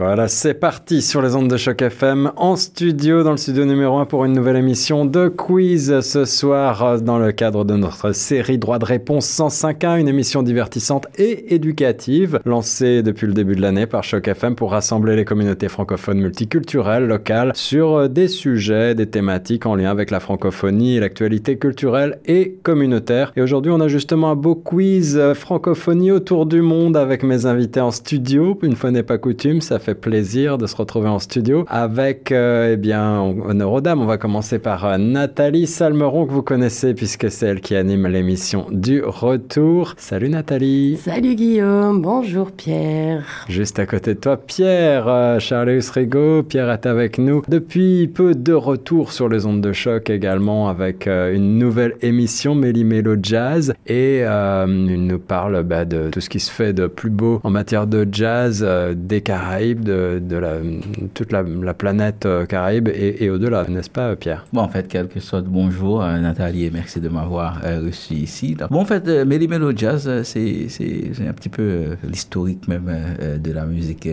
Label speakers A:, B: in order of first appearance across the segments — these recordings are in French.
A: Voilà, c'est parti sur les ondes de choc FM en studio, dans le studio numéro 1 pour une nouvelle émission de quiz ce soir dans le cadre de notre série Droit de réponse 105.1, une émission divertissante et éducative lancée depuis le début de l'année par Choc FM pour rassembler les communautés francophones multiculturelles locales sur des sujets, des thématiques en lien avec la francophonie et l'actualité culturelle et communautaire. Et aujourd'hui, on a justement un beau quiz francophonie autour du monde avec mes invités en studio. Une fois n'est pas coutume, ça fait plaisir de se retrouver en studio avec, euh, eh bien, honneur aux dames. On va commencer par euh, Nathalie Salmeron, que vous connaissez puisque c'est elle qui anime l'émission du retour. Salut Nathalie.
B: Salut Guillaume, bonjour Pierre.
A: Juste à côté de toi, Pierre, euh, Charles Rigaud. Pierre est avec nous depuis peu de retour sur les ondes de choc également avec une nouvelle émission Méli Mélo Jazz et il nous parle bah, de tout ce qui se fait de plus beau en matière de jazz des Caraïbes de, toute la, planète euh, Caraïbe et, au-delà, n'est-ce pas, Pierre?
C: Bon, en fait, quelque sorte, bonjour euh, Nathalie et merci de m'avoir euh, reçu ici. Bon, en fait, Melly Melo Jazz, c'est un petit peu l'historique même de la musique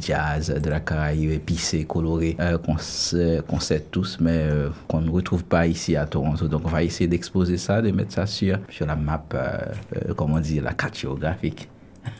C: jazz de la Caraïbe, épicée, colorée, qu'on sait tous, mais qu'on ne retrouve pas ici à Toronto. Donc, on va essayer d'exposer ça, de mettre ça sur, sur la map, comment dire, la carte géographique.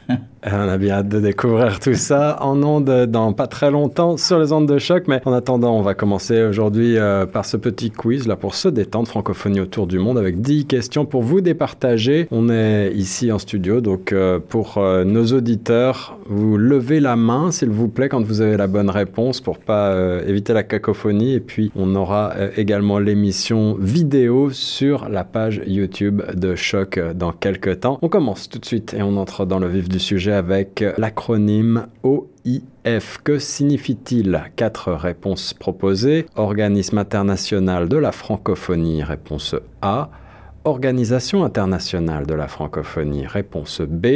A: On a bien hâte de découvrir tout ça en ondes dans pas très longtemps sur les ondes de choc. Mais en attendant, on va commencer aujourd'hui euh, par ce petit quiz là pour se détendre francophonie autour du monde avec 10 questions pour vous départager. On est ici en studio, donc euh, pour euh, nos auditeurs, vous levez la main s'il vous plaît quand vous avez la bonne réponse pour pas éviter la cacophonie. Et puis on aura également l'émission vidéo sur la page YouTube de Choc dans quelques temps. On commence tout de suite et on entre dans le du sujet avec l'acronyme OIF. Que signifie-t-il? Quatre réponses proposées. Organisme international de la francophonie, réponse A. Organisation internationale de la francophonie, réponse B.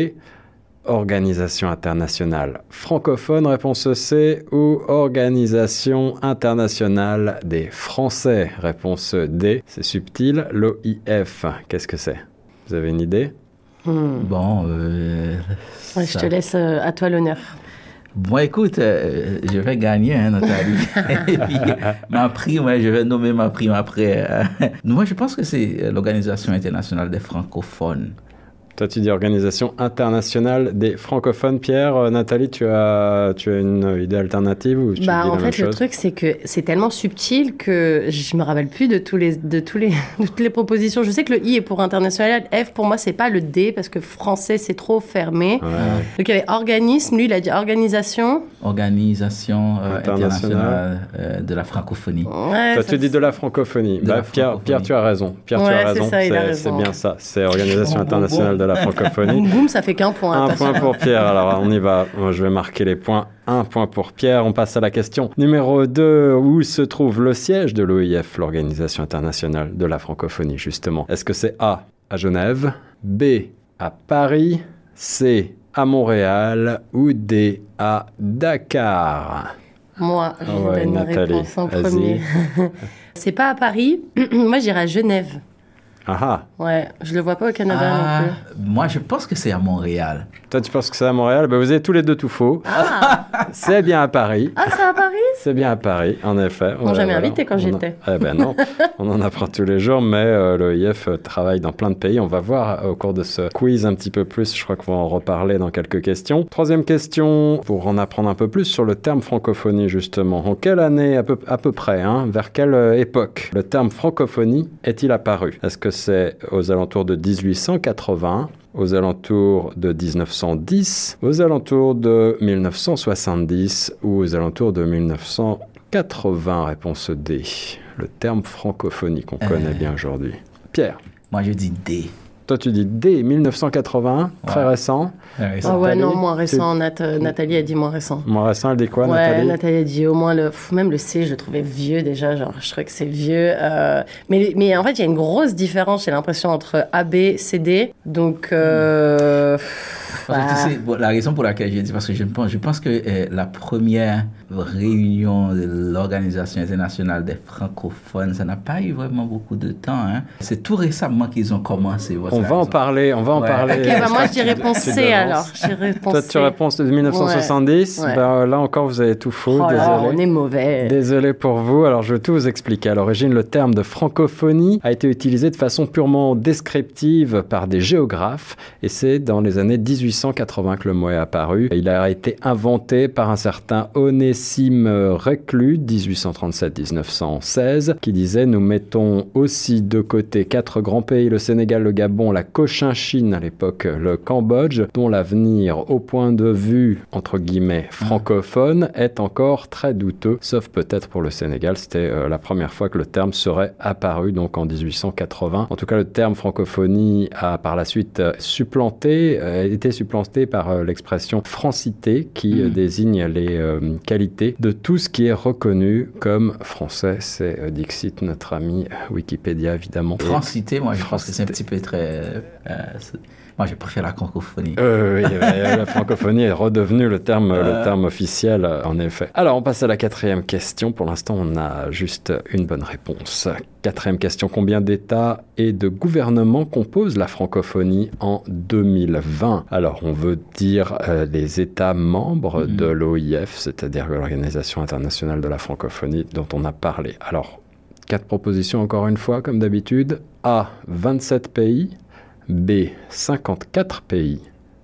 A: Organisation internationale francophone, réponse C, ou Organisation internationale des Français, réponse D. C'est subtil. L'OIF, qu'est-ce que c'est? Vous avez une idée?
C: Hmm. Bon, euh,
B: je te laisse euh, à toi l'honneur.
C: Bon, écoute, euh, je vais gagner, hein, Nathalie. Et puis, ma prime, je vais nommer ma prime après. moi, je pense que c'est l'Organisation internationale des francophones.
A: Toi, tu dis Organisation internationale des francophones. Pierre, euh, Nathalie, tu as, tu as une idée alternative ou tu
B: bah,
A: dis
B: En
A: fait,
B: le truc, c'est que c'est tellement subtil que je me rappelle plus de, tous les, de, tous les, toutes les propositions. Je sais que le I est pour international. F, pour moi, c'est pas le D parce que français, c'est trop fermé. Donc, il y avait organisme. Lui, il a dit organisation.
C: Organisation euh, internationale, euh, de la francophonie.
A: Toi, tu dis de la francophonie. Bah, Pierre, Pierre, tu as raison. Pierre, tu as raison. C'est bien ça. C'est Organisation internationale de la la francophonie.
B: Boum, ça fait qu'un point.
A: Un point pour Pierre. Alors, on y va. Je vais marquer les points. Un point pour Pierre. On passe à la question numéro 2. Où se trouve le siège de l'OIF, l'Organisation internationale de la francophonie, justement? Est-ce que c'est A, à Genève, B, à Paris, C, à Montréal ou D, à Dakar?
B: Moi, je ah donne Nathalie, réponse en premier. c'est pas à Paris. Moi, j'irai à Genève.
A: Ah, ah
B: Ouais, je le vois pas au Canada non
C: ah, plus. Moi, je pense que c'est à Montréal.
A: Toi, tu penses que c'est à Montréal? Ben, Vous avez tous les deux tout faux. Ah. c'est bien à Paris.
B: Ah, c'est à Paris?
A: C'est bien à Paris, en effet.
B: On m'a jamais invité quand j'étais.
A: Eh ben non, on en apprend tous les jours, mais euh, l'OIF euh, travaille dans plein de pays. On va voir euh, au cours de ce quiz un petit peu plus. Je crois qu'on va en reparler dans quelques questions. Troisième question, pour en apprendre un peu plus sur le terme francophonie, justement. En quelle année, à peu, à peu près, hein, vers quelle époque le terme francophonie est-il apparu? Est-ce que c'est aux alentours de 1880 aux alentours de 1910, aux alentours de 1970 ou aux alentours de 1980 Réponse D. Le terme francophonie qu'on connaît euh. bien aujourd'hui. Pierre
C: Moi, je dis D.
A: toi tu dis dès 1981, très récent.
B: Ah ouais, non, moins récent. Nathalie a dit moins récent.
A: Moins récent, elle dit quoi,
B: ouais,
A: Nathalie
B: Nathalie a dit au moins le. Même le C, je le trouvais vieux déjà. Genre, je trouvais que c'est vieux. Euh, mais, mais en fait, il y a une grosse différence, j'ai l'impression, entre A, B, C, D. Donc. Euh...
C: la raison pour laquelle j'ai dit, parce que je pense, je pense que euh, la première réunion de l'Organisation internationale des francophones, ça n'a pas eu vraiment beaucoup de temps. Hein. C'est tout récemment qu'ils ont commencé.
A: On va en parler, on va en parler.
B: Bah, moi je dirais réponse C alors.
A: Toi tu réponds de 1970. Bah, là encore vous avez tout faux.
B: Oh désolé. on est mauvais.
A: Désolé pour vous. Alors je vais tout vous expliquer. À l'origine, le terme de francophonie a été utilisé de façon purement descriptive par des géographes et c'est dans les années 1880 que le mot est apparu. Il a été inventé par un certain Onésime Reclus, 1837-1916, qui disait Nous mettons aussi de côté quatre grands pays, le Sénégal, le Gabon, la Cochinchine à l'époque, le Cambodge, dont l'avenir, au point de vue, entre guillemets, francophone, est encore très douteux, sauf peut-être pour le Sénégal. C'était euh, la première fois que le terme serait apparu, donc en 1880. En tout cas, le terme francophonie a par la suite euh, supplanté, euh, été supplanté par l'expression francité, qui hmm. désigne les qualités de tout ce qui est reconnu comme français. C'est Dixit, notre ami Wikipédia, évidemment.
C: Francité, moi je pense que c'est un petit peu très... Moi, je préfère la francophonie.
A: oui, la francophonie est redevenue le terme, le terme officiel, en effet. Alors, on passe à la quatrième question. Pour l'instant, on a juste une bonne réponse. Quatrième question. Combien d'États et de gouvernements composent la francophonie en 2020 Alors, on veut dire euh, les États membres mm-hmm. de l'OIF, c'est-à-dire l'Organisation internationale de la francophonie dont on a parlé. Alors, quatre propositions encore une fois, comme d'habitude. A, 27 pays. B 54 pays,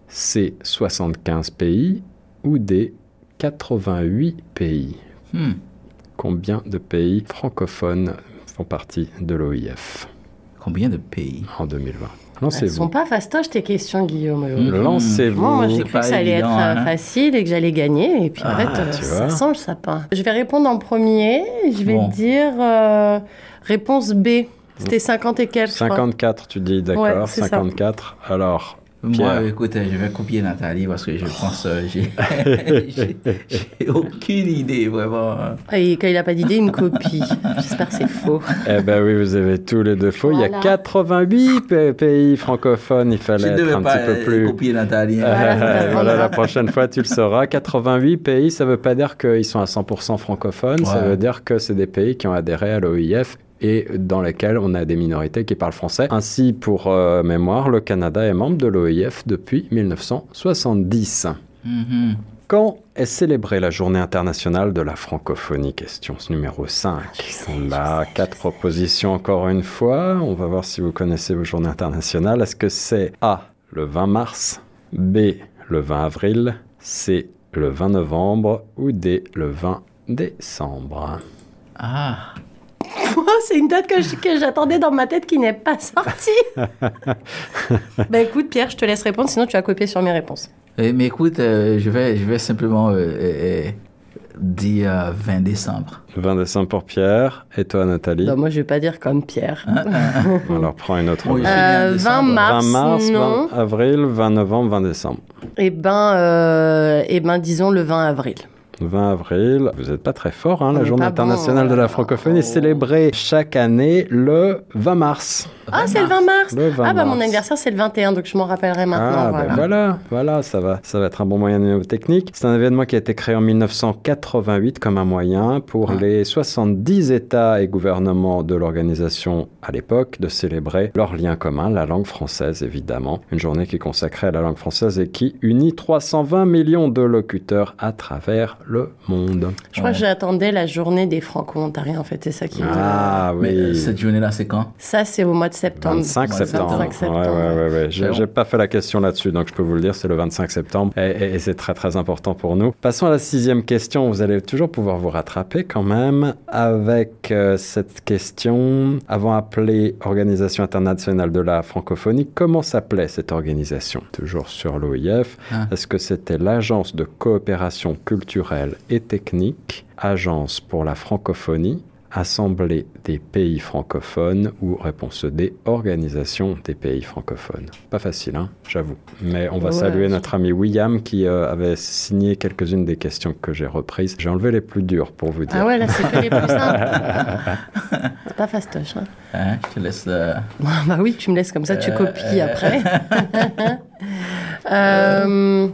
A: C 75 pays ou D 88 pays. Hmm. Combien de pays francophones font partie de l'OIF
C: Combien de pays?
A: En 2020.
B: Lancez-vous. Elles sont pas fastoches tes questions, Guillaume.
A: Hmm. Lancez-vous.
B: Moi, j'ai cru que ça allait être hein. facile et que j'allais gagner. Et puis, en fait, ah, ça sent le sapin. Je vais répondre en premier. Je vais dire euh, réponse B. C'était 50 et quelques.
A: 54, tu dis, d'accord. 54. Alors,
C: moi, écoute, je vais copier Nathalie parce que je pense que euh, j'ai aucune idée, vraiment.
B: Et quand il n'a pas d'idée, il me copie. J'espère que c'est faux.
A: Eh ben oui, vous avez tous les deux faux. Il y a 88 pays francophones. Il fallait être un petit peu plus.
C: copier Nathalie.
A: voilà, la prochaine fois, tu le sauras. 88 pays, ça ne veut pas dire qu'ils sont à 100% francophones. Ça veut dire que c'est des pays qui ont adhéré à l'OIF et dans lesquels on a des minorités qui parlent français. Ainsi, pour euh, mémoire, le Canada est membre de l'OIF depuis 1970. Mm-hmm. Quand est célébrée la journée internationale de la francophonie? Question numéro 5. on a quatre propositions encore une fois. On va voir si vous connaissez vos journées internationales. Est-ce que c'est A, le 20 mars, B, le 20 avril, C, le 20 novembre ou D, le 20 décembre?
C: Ah
B: c'est une date que, j'attendais dans ma tête qui n'est pas sortie. ben écoute, Pierre, je te laisse répondre, sinon tu vas copier sur mes réponses.
C: Eh, mais écoute, euh, je, vais, je vais simplement euh, euh, dire 20 décembre.
A: 20 décembre pour Pierre. Et toi, Nathalie?
B: Bah, Moi, je vais pas dire comme Pierre.
A: Ah. Alors, prends une autre.
B: 20 mars, 20 mars, non.
A: 20 avril, 20 novembre, 20 décembre.
B: Eh ben, eh ben, disons le 20 avril.
A: 20 avril. Vous n'êtes pas très fort, hein, la Journée internationale de la francophonie est célébrée chaque année le 20 mars.
B: Ah, c'est le 20 mars. ah, bah mon anniversaire, c'est le 21, donc je m'en rappellerai maintenant.
A: Ah, ben voilà. voilà, ça va, ça va être un bon moyen de technique. C'est un événement qui a été créé en 1988 comme un moyen pour les 70 États et gouvernements de l'organisation à l'époque de célébrer leur lien commun, la langue française évidemment. Une journée qui est consacrée à la langue française et qui unit 320 millions de locuteurs à travers le monde.
B: Je crois que j'attendais la journée des franco-ontariens en fait, c'est ça qui
A: Ah oui.
C: Mais cette journée-là, c'est quand?
B: Ça, c'est au mois de septembre.
A: 25 septembre. 25 septembre. Ouais, ouais, ouais, J'ai pas fait la question là-dessus, donc je peux vous le dire, c'est le 25 septembre et, c'est très très important pour nous. Passons à la sixième question. Vous allez toujours pouvoir vous rattraper quand même avec euh, cette question. Avant appelée Organisation internationale de la francophonie, comment s'appelait cette organisation? Toujours sur l'OIF. Ah. Est-ce que c'était l'Agence de coopération culturelle et technique, Agence pour la francophonie, Assemblée des pays francophones ou réponse D, Organisation des pays francophones. Pas facile, hein, j'avoue. Mais on va
B: Ouais,
A: saluer notre ami William qui euh, avait signé quelques-unes des questions que j'ai reprises. J'ai enlevé les plus dures pour vous dire.
B: Ah ouais, là, c'est que les plus simples. c'est pas fastoche. Hein.
C: Hein, je te laisse. euh,
B: bah oui, tu me laisses comme ça, tu
C: Euh,
B: copies
C: euh.
B: après. euh...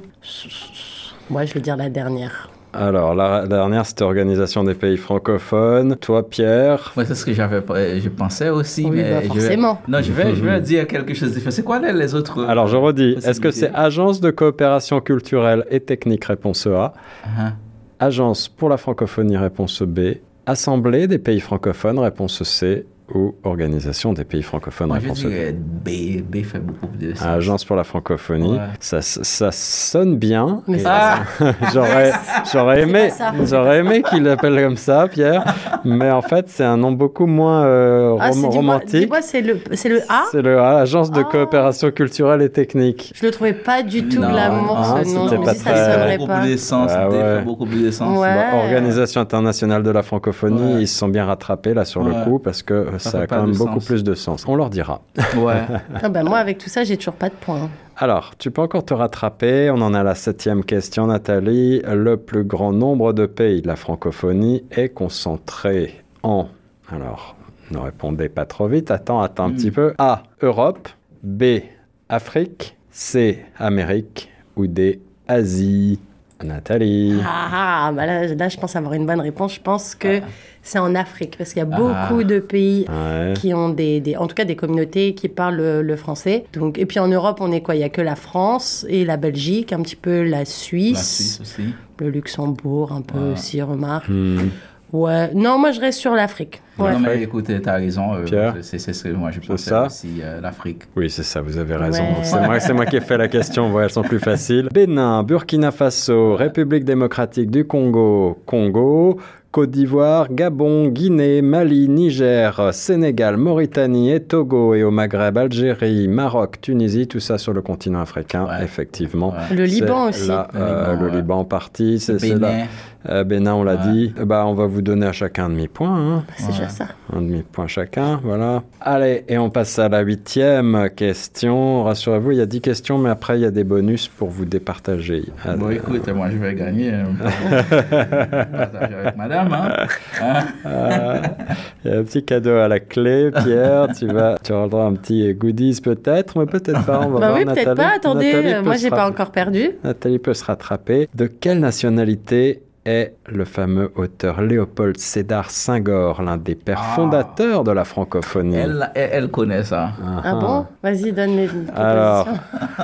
B: Moi, je vais dire la dernière.
A: Alors, la, la dernière, c'était Organisation des pays francophones. Toi, Pierre?
C: Ouais, c'est ce que j'avais, pas- je pensais aussi,
B: Oui,
C: mais
B: bah,
C: je vais-
B: forcément.
C: non, je vais, je vais dire quelque chose de différent. C'est quoi les, les autres
A: Alors, je redis. Est-ce que c'est Agence de coopération culturelle et technique, réponse A
C: Hein.
A: Agence pour la francophonie, réponse B. Assemblée des pays francophones, réponse C. Ou Organisation des pays francophones,
C: Moi, je
A: D.
C: dirais B. B fait beaucoup de sens.
A: Agence pour la francophonie,
C: Ouais.
A: ça, ça sonne bien.
B: Mais pas
C: Ah,
A: J'aurais, j'aurais aimé,
B: pas ça.
A: j'aurais aimé qu'il l'appelle comme ça, Pierre. Mais en fait, c'est un nom beaucoup moins euh,
B: Ah,
A: rom-
B: c'est, dis-moi,
A: romantique.
B: dis-moi, c'est le, c'est le A
A: C'est le A, Agence de
B: Ah.
A: coopération culturelle et technique.
B: Je le trouvais pas du tout
C: Non,
B: glamour,
A: non,
B: ce nom.
A: Pas
B: dis, ça
A: très-
B: sonnerait
C: beaucoup
B: pas.
C: plus de sens.
A: Ah
C: D
A: ouais.
C: fait beaucoup plus de sens.
B: Ouais.
A: Bon, Organisation internationale de la francophonie,
C: Ouais.
A: ils se sont bien rattrapés là sur le coup parce que ça, a quand même beaucoup
C: sens.
A: plus de sens. On leur dira.
C: Ouais.
B: Ah bah, moi, avec tout ça, j'ai toujours pas de points.
A: Alors, tu peux encore te rattraper. On en a la septième question, Nathalie. Le plus grand nombre de pays de la francophonie est concentré en. Alors, ne répondez pas trop vite. Attends, attends un petit peu. A. Europe. B. Afrique. C. Amérique. Ou D. Asie. Nathalie.
B: Ah, ah, bah là, là, je pense avoir une bonne réponse. Je pense que
C: Ah.
B: c'est en Afrique, parce qu'il y a
C: Ah.
B: beaucoup de pays
A: Ouais.
B: qui ont des, des- en tout cas des communautés qui parlent le, le français. Donc, et puis en Europe, on est quoi? Il y a que la France et la Belgique, un petit peu la Suisse,
C: La Suisse aussi.
B: le Luxembourg, un peu
C: Ouais.
B: aussi, remarque.
A: Hmm.
B: Ouais, non, moi je reste sur l'Afrique. Ouais.
C: Non, mais écoute, t'as raison. euh,
A: Pierre
C: c'est c'est ce que moi je pensais
A: ça
C: aussi, euh, l'Afrique.
A: Oui, c'est ça, vous avez raison.
B: Ouais.
A: C'est moi, qui ai fait la question, ouais, elles sont plus faciles. Bénin, Burkina Faso, République démocratique du Congo, Congo, Côte d'Ivoire, Gabon, Guinée, Mali, Niger, Sénégal, Mauritanie et Togo, et au Maghreb, Algérie, Maroc, Tunisie, tout ça sur le continent africain,
C: Ouais.
A: effectivement.
C: Ouais.
B: Le Liban aussi.
A: là,
C: Le
A: euh,
C: Liban,
A: le
C: ouais.
A: Liban en partie, c'est c'est là. Euh, Bénin, on l'a
C: Ouais.
A: dit. Eh bah, on va vous donner à chacun un demi-point. hein.
B: C'est déjà ça.
A: Un demi-point chacun, voilà. Allez, et on passe à la huitième question. Rassurez-vous, il y a dix questions, mais après, il y a des bonus pour vous départager. Ah,
C: Bon, écoute, moi je vais gagner. euh, partager avec madame. Hein. Hein?
A: ah, il y a un petit cadeau à la clé, Pierre. tu vas, tu auras le droit à un petit goodies peut-être, mais peut-être pas. On va
B: Bah
A: voir
B: oui, peut-être
A: Nathalie.
B: pas. Attendez,
A: Nathalie
B: euh, moi j'ai pas encore perdu.
A: Nathalie peut se rattraper. De quelle nationalité est le fameux auteur Léopold Sédar Senghor, l'un des pères
C: Ah.
A: fondateurs de la francophonie
C: Elle, connaît ça.
B: Ah bon? Vas-y, donne les.
A: Alors,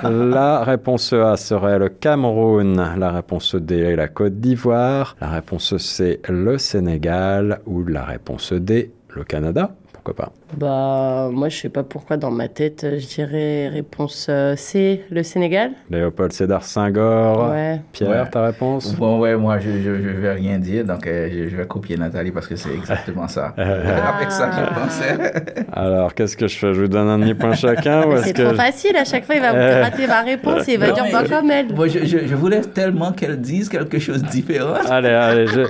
A: la réponse A serait le Cameroun, la réponse D est la Côte d'Ivoire, la réponse C le Sénégal ou la réponse D le Canada. Pourquoi pas
B: Bah, moi je sais pas pourquoi dans ma tête, je dirais réponse euh, C, le Sénégal.
A: Léopold Sédar Senghor.
B: Ouais.
A: Pierre,
C: Ouais.
A: ta réponse?
C: Bon, ouais, moi je, je, je vais rien dire, donc euh, je, je vais copier Nathalie parce que c'est exactement ça. Avec ça, je pensais.
A: Alors, qu'est-ce que je fais? Je vous donne un demi-point chacun
B: C'est
A: que
B: trop facile, à chaque fois il va
A: Euh.
B: rater ma réponse et il va
C: Non,
B: dire
C: je-
B: comme elle.
C: Moi, je, je, je voulais tellement qu'elle dise quelque chose de différent.
A: Allez, allez, je,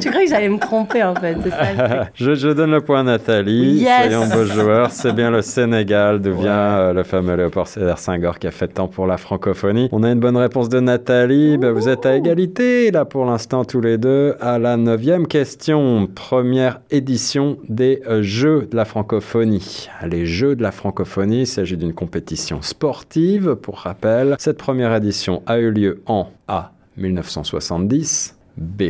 B: Tu crois que j'allais me tromper en fait, c'est ça
A: je donne le point à Nathalie.
B: Yes.
A: Soyons beaux joueurs. C'est bien le Sénégal, d'où
C: Ouais.
A: vient euh, le fameux Léopold Sédar Senghor qui a fait tant pour la francophonie. On a une bonne réponse de Nathalie. Ben, vous êtes à égalité, là, pour l'instant, tous les deux. À la neuvième question, première édition des euh, Jeux de la francophonie. Les Jeux de la francophonie, il s'agit d'une compétition sportive, pour rappel. Cette première édition a eu lieu en A. 1970, B.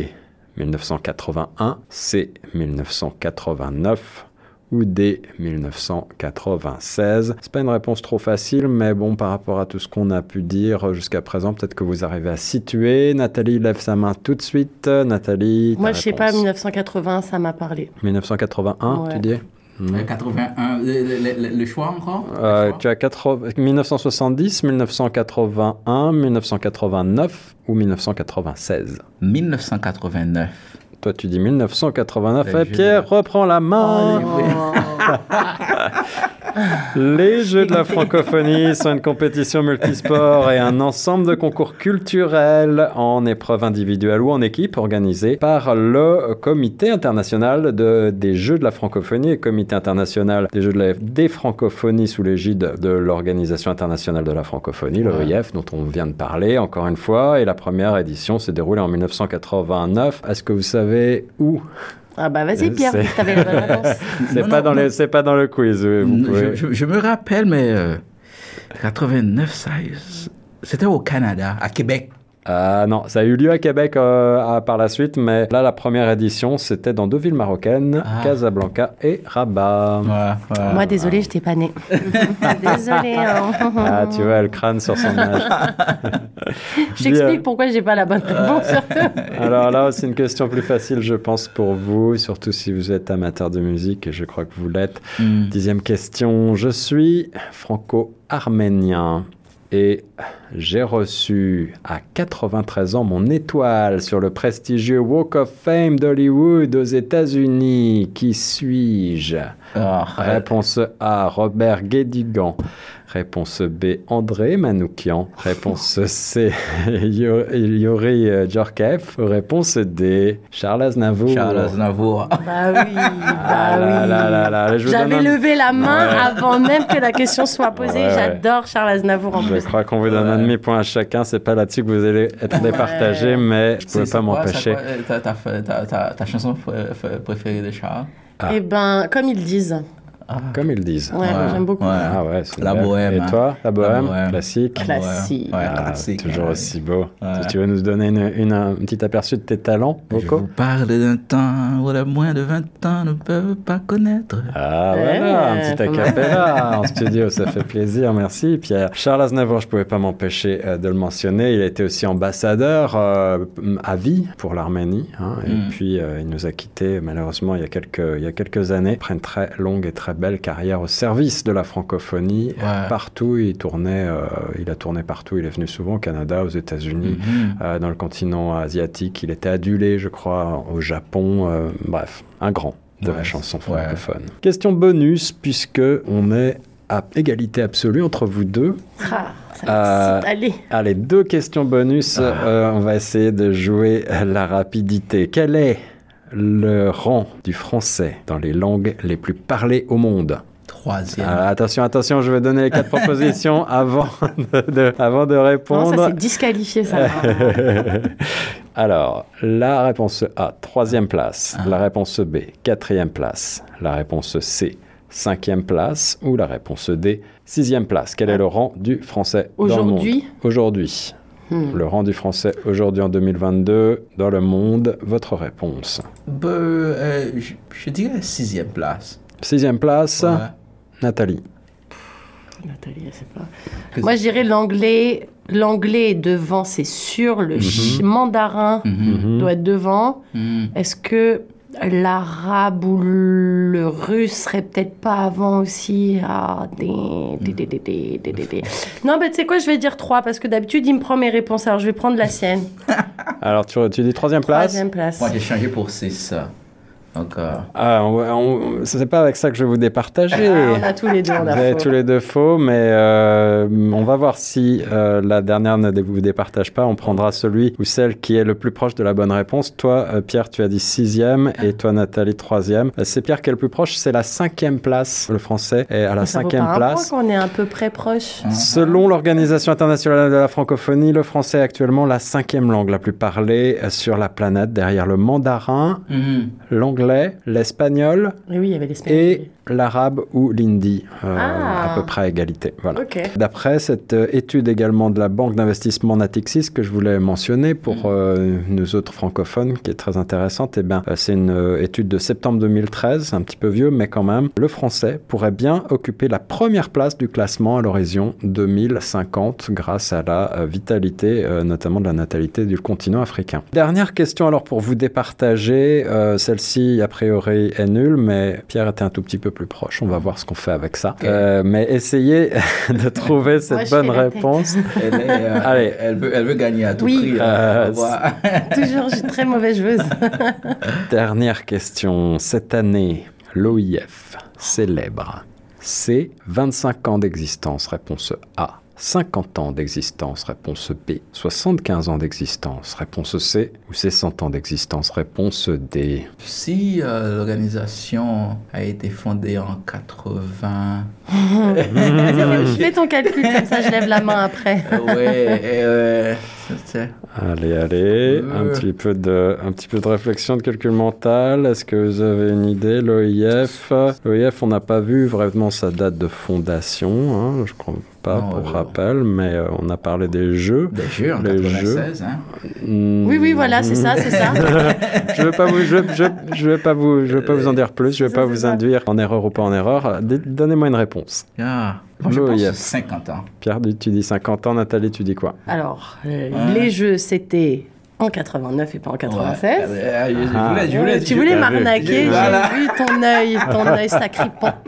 A: 1981, C. 1989 ou D 1996 C'est pas une réponse trop facile, mais bon, par rapport à tout ce qu'on a pu dire jusqu'à présent, peut-être que vous arrivez à situer. Nathalie lève sa main tout de suite. Nathalie,
B: Moi je sais pas,
A: réponse.
B: 1980 ça m'a parlé.
A: 1981,
B: Ouais.
A: tu dis?
C: Euh, 81, le, le- le- le choix encore?
A: Euh,
C: choix?
A: tu as 80 1970, 1981, 1989 ou 1996
C: 1989.
A: Toi, tu dis 1989.
C: Euh,
A: Et Pierre reprend la main.
B: Oh,
A: Les Jeux de la francophonie sont une compétition multisport et un ensemble de concours culturels en épreuve individuelle ou en équipe organisés par le Comité international de, des Jeux de la francophonie et Comité international des Jeux de la, des francophonies sous l'égide de l'Organisation internationale de la francophonie, l'OIF, dont on vient de parler encore une fois. Et la première édition s'est déroulée en 1989. Est-ce que vous savez où
B: ah bah vas-y Pierre, t'avais la bonne réponse.
A: c'est pas, dans le- c'est pas dans le quiz. vous pouvez-
C: Je, je- je me rappelle, mais euh, 89, ça, c'était au Canada, à Québec.
A: Ah non, ça a eu lieu à Québec euh, à- par la suite, mais là, la première édition, c'était dans deux villes marocaines,
C: Ah.
A: Casablanca et Rabat.
C: Ouais, ouais.
B: Moi désolée, j'étais pas née. désolée. hein.
A: Ah, tu vois, le crâne sur son âge.
B: J'explique pourquoi j'ai pas la bonne réponse surtout.
A: Alors là, c'est une question plus facile, je pense, pour vous, surtout si vous êtes amateur de musique, et je crois que vous l'êtes.
C: Hmm.
A: Dixième question. Je suis franco-arménien et j'ai reçu à 93 ans mon étoile sur le prestigieux Walk of Fame d'Hollywood aux États-Unis. Qui suis-je?
C: Ah,
A: Réponse A, Robert Guédigan. Réponse B, André Manoukian. Réponse C, Yuri Djorkaeff. Réponse D, Charles Aznavour.
C: Charles Aznavour.
B: Bah oui, bah
A: Ah
B: oui.
A: là là là, je vous
B: J'avais
A: un-
B: levé la main
A: Ouais.
B: avant même que la question soit posée.
A: Ouais, ouais.
B: J'adore Charles Aznavour en
A: Je
B: plus.
A: crois qu'on vous donne un demi-point à chacun. C'est pas là-dessus que vous allez être départagé, mais je pouvais pas m'empêcher.
C: c'est quoi, euh, Ta, ta, ta, ta, ta chanson pr- pr- préférée de Charles
A: Ah.
B: Eh ben, comme ils disent.
A: Comme ils disent.
B: Ouais, j'aime beaucoup.
C: Ouais.
A: Ah ouais, c'est
C: La
A: belle.
C: bohème,
A: Et
C: hein.
A: toi, la bohème,
C: bohème.
A: classique.
B: Classique.
C: Ouais,
A: Ah,
C: classique.
A: toujours
C: ouais.
A: aussi beau.
C: Ouais.
A: Tu veux nous donner une, une- un petit aperçu de tes talents
C: Je
A: vocaux
C: vous parle d'un temps où les moins de 20 ans ne peuvent pas connaître.
A: Ah
B: Ouais,
A: voilà, un petit acapella en studio, ça fait plaisir, merci Pierre. Charles Aznavour, je pouvais pas m'empêcher euh, de le mentionner, il a été aussi ambassadeur euh, à vie pour l'Arménie, hein, et
C: Mm.
A: puis euh, il nous a quittés malheureusement il y, a quelques, il y a quelques années, après une très longue et très belle carrière au service de la francophonie.
C: Ouais.
A: Partout, il tournait, euh, il a tourné partout, il est venu souvent au Canada, aux États-Unis.
C: Mhm.
A: euh, dans le continent asiatique, il était adulé, je crois, au Japon. euh, bref, un grand de la chanson
C: ouais.
A: francophone. Question bonus, puisque on est à égalité absolue entre vous deux.
B: Ah, ça
A: Euh.
B: Allez.
A: Allez, deux questions bonus. Euh, on va essayer de jouer la rapidité. Quel est le rang du français dans les langues les plus parlées au monde
C: Troisième.
A: Ah, Attention, attention, je vais donner les quatre propositions avant de, de- avant de
B: Non,
A: répondre.
B: ça c'est disqualifié ça.
A: Alors, la réponse A, troisième place.
C: Ah.
A: La réponse B, quatrième place. La réponse C, cinquième place. Ou la réponse D, sixième place. Quel est le rang du français
B: Aujourd'hui?
A: Aujourd'hui.
B: Hmm.
A: Le rang du français aujourd'hui en 2022 dans le monde. Votre réponse?
C: Euh, je, je dirais sixième place.
A: Sixième place,
C: Ouais.
A: Nathalie.
B: Nathalie, je sais pas. Moi, je dirais l'anglais. L'anglais est devant, c'est sûr. Le ch- mandarin
C: Mhm.
B: doit être devant.
C: Mhm.
B: Est-ce que l'arabe ou le russe serait peut-être pas avant aussi. Ah, des, Non, mais tu sais quoi, je vais dire 3 parce que d'habitude, il me prend mes réponses. Alors, je vais prendre la sienne.
A: Alors, tu, tu dis troisième place
B: Troisième place.
C: Moi, j'ai changé pour 6. Donc, euh,
A: Ah, on- on- c'est pas avec ça que je vais vous départager.
B: Ah, on a tous les deux, on
A: Vous
B: a
A: avez
B: faux.
A: tous les deux faux, mais euh, on va voir si euh, la dernière ne vous départage pas. On prendra celui ou celle qui est le plus proche de la bonne réponse. Toi, euh, Pierre, tu as dit sixième et toi, Nathalie, troisième. C'est Pierre qui est le plus proche, c'est la cinquième place. Le français est à la
B: Ça vaut
A: cinquième
B: pas un
A: place.
B: qu'on est à peu près proche.
A: Selon l'Organisation internationale de la francophonie, le français est actuellement la cinquième langue la plus parlée sur la planète, derrière le mandarin,
C: mhm.
A: l'anglais, l'espagnol
B: Et oui, il y avait l'espagnol.
A: et l'arabe ou l'hindi, euh,
B: Ah.
A: à peu près à égalité. Voilà. D'après cette euh, étude également de la banque d'investissement Natixis que je voulais mentionner pour euh, nous autres francophones, qui est très intéressante, eh ben, euh, c'est une étude de septembre 2013, c'est un petit peu vieux, mais quand même, le français pourrait bien occuper la première place du classement à l'horizon 2050 grâce à la vitalité, notamment de la natalité du continent africain. Dernière question alors pour vous départager, celle-ci a priori est nulle, mais Pierre était un tout petit peu plus proche, on va voir ce qu'on fait avec ça. Euh, mais essayez de trouver cette
B: Moi,
A: bonne réponse.
C: Elle, est, euh,
A: Allez.
C: elle, veut, elle veut gagner à tout
B: Oui.
C: prix.
A: Euh,
C: va voir.
B: Toujours, je suis très mauvaise joueuse.
A: Dernière question. Cette année, l'OIF célèbre C. 25 ans d'existence. Réponse A. 50 ans d'existence, réponse B. 75 ans d'existence, réponse C. Ou c'est 100 ans d'existence, réponse D.
C: Si euh, l'organisation a été fondée en 80...
B: Fais ton calcul, comme ça je lève la main après.
C: ouais, euh,
A: Allez, allez, un, petit peu de, un petit peu de réflexion, de calcul mental. Est-ce que vous avez une idée L'OIF, l'OIF, on n'a pas vu vraiment sa date de fondation, hein, je crois pas pour rappel, mais euh, on a parlé des jeux.
C: Des jeux en 96, hein
B: hmm. Oui, oui, voilà, c'est ça, c'est ça.
A: je ne vais pas vous, je, je, vais pas vous, je vais pas vous en dire plus. Je vais pas vous induire en erreur ou pas en erreur. Donnez-moi une réponse.
C: Ah. Moi, je pense 50 ans.
A: Pierre, tu dis 50 ans. Nathalie, tu dis quoi?
B: Alors, euh, les jeux, c'était en 89 et pas en 96.
C: Ah, je voulais,
B: tu voulais m'arnaquer, j'ai vu ton œil, ton œil sacripant.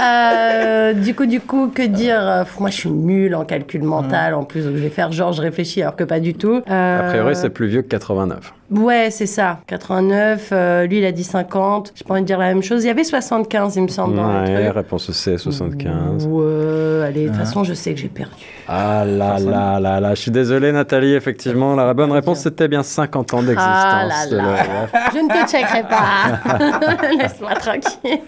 B: Euh, du coup, du coup, que dire euh, Moi, je suis nulle en calcul mental. En plus, je vais faire genre, je réfléchis alors que pas du tout.
A: A priori, c'est plus vieux que 89.
B: Ouais, c'est ça. 89, euh, lui il a dit 50. J'ai pas envie de dire la même chose. Il y avait 75, il me semble.
A: Ouais, réponse C, 75.
B: Ouais, allez, de toute façon, je sais que j'ai perdu.
A: Ah là là là là, je suis désolé Nathalie, effectivement, la bonne réponse c'était bien 50 ans d'existence ah là là.
B: Je ne te checkerai pas. Laisse-moi tranquille.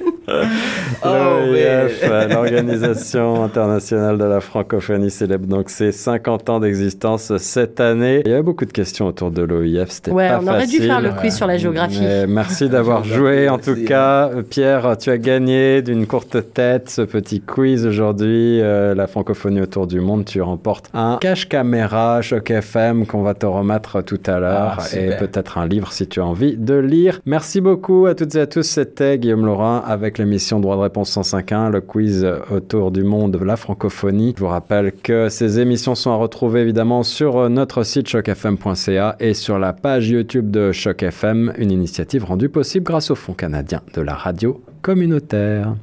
A: L'OIF, oh, l'Organisation internationale de la francophonie, célèbre donc ses 50 ans d'existence cette année. Il y a beaucoup de questions autour de l'OIF, c'était
B: ouais, on aurait dû faire le quiz sur la géographie.
A: merci d'avoir joué. En tout cas, Pierre, tu as gagné d'une courte tête ce petit quiz aujourd'hui. Euh, la francophonie autour du monde. Tu remportes un cache caméra Choc FM qu'on va te remettre tout à l'heure ah, et peut-être un livre si tu as envie de lire. Merci beaucoup à toutes et à tous. C'était Guillaume Laurin avec l'émission Droit de réponse 105.1, le quiz autour du monde de la francophonie. Je vous rappelle que ces émissions sont à retrouver évidemment sur notre site chocfm.ca et sur la page YouTube de Choc FM, une initiative rendue possible grâce au Fonds canadien de la radio communautaire.